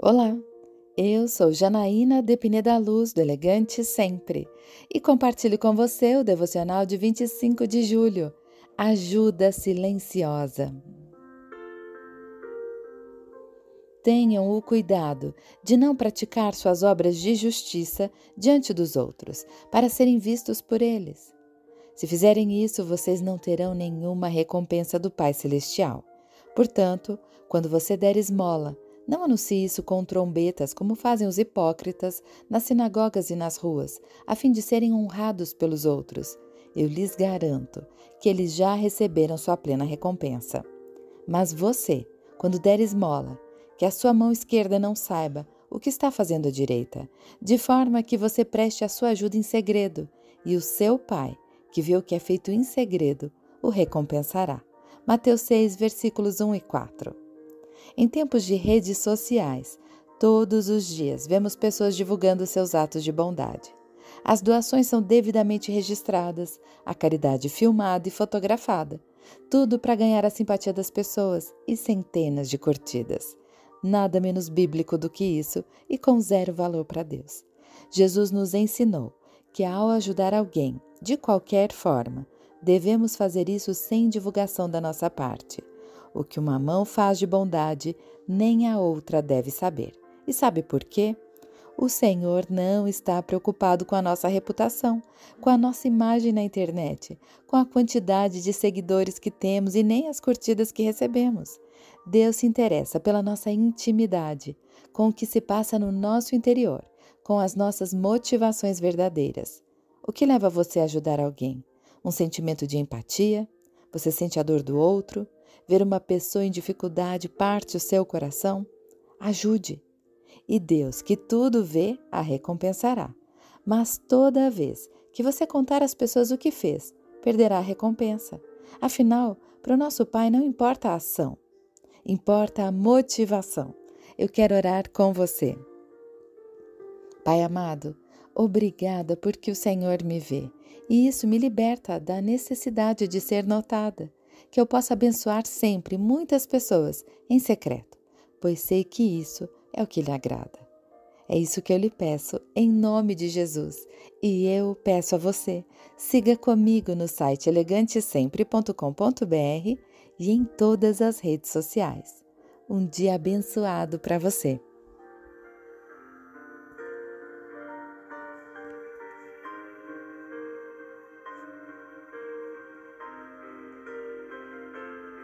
Olá, eu sou Janaína de Pineda Luz, do Elegante Sempre, e compartilho com você o devocional de 25 de julho, Ajuda Silenciosa. Tenham o cuidado de não praticar suas obras de justiça diante dos outros, para serem vistos por eles. Se fizerem isso, vocês não terão nenhuma recompensa do Pai Celestial. Portanto, quando você der esmola, não anuncie isso com trombetas, como fazem os hipócritas nas sinagogas e nas ruas, a fim de serem honrados pelos outros. Eu lhes garanto que eles já receberam sua plena recompensa. Mas você, quando der esmola, que a sua mão esquerda não saiba o que está fazendo a direita, de forma que você preste a sua ajuda em segredo, e o seu Pai, que vê o que é feito em segredo, o recompensará. Mateus 6, versículos 1 e 4. Em tempos de redes sociais, todos os dias vemos pessoas divulgando seus atos de bondade. As doações são devidamente registradas, a caridade filmada e fotografada, tudo para ganhar a simpatia das pessoas e centenas de curtidas. Nada menos bíblico do que isso e com zero valor para Deus. Jesus nos ensinou que ao ajudar alguém, de qualquer forma, devemos fazer isso sem divulgação da nossa parte. O que uma mão faz de bondade, nem a outra deve saber. E sabe por quê? O Senhor não está preocupado com a nossa reputação, com a nossa imagem na internet, com a quantidade de seguidores que temos e nem as curtidas que recebemos. Deus se interessa pela nossa intimidade, com o que se passa no nosso interior, com as nossas motivações verdadeiras. O que leva você a ajudar alguém? Um sentimento de empatia? Você sente a dor do outro? Ver uma pessoa em dificuldade parte o seu coração? Ajude. E Deus, que tudo vê, a recompensará. Mas toda vez que você contar às pessoas o que fez, perderá a recompensa. Afinal, para o nosso Pai não importa a ação, importa a motivação. Eu quero orar com você. Pai amado, obrigada porque o Senhor me vê e isso me liberta da necessidade de ser notada que eu possa abençoar sempre muitas pessoas em secreto, pois sei que isso é o que lhe agrada. É isso que eu lhe peço em nome de Jesus. E eu peço a você, siga comigo no site elegantesempre.com.br e em todas as redes sociais. Um dia abençoado para você.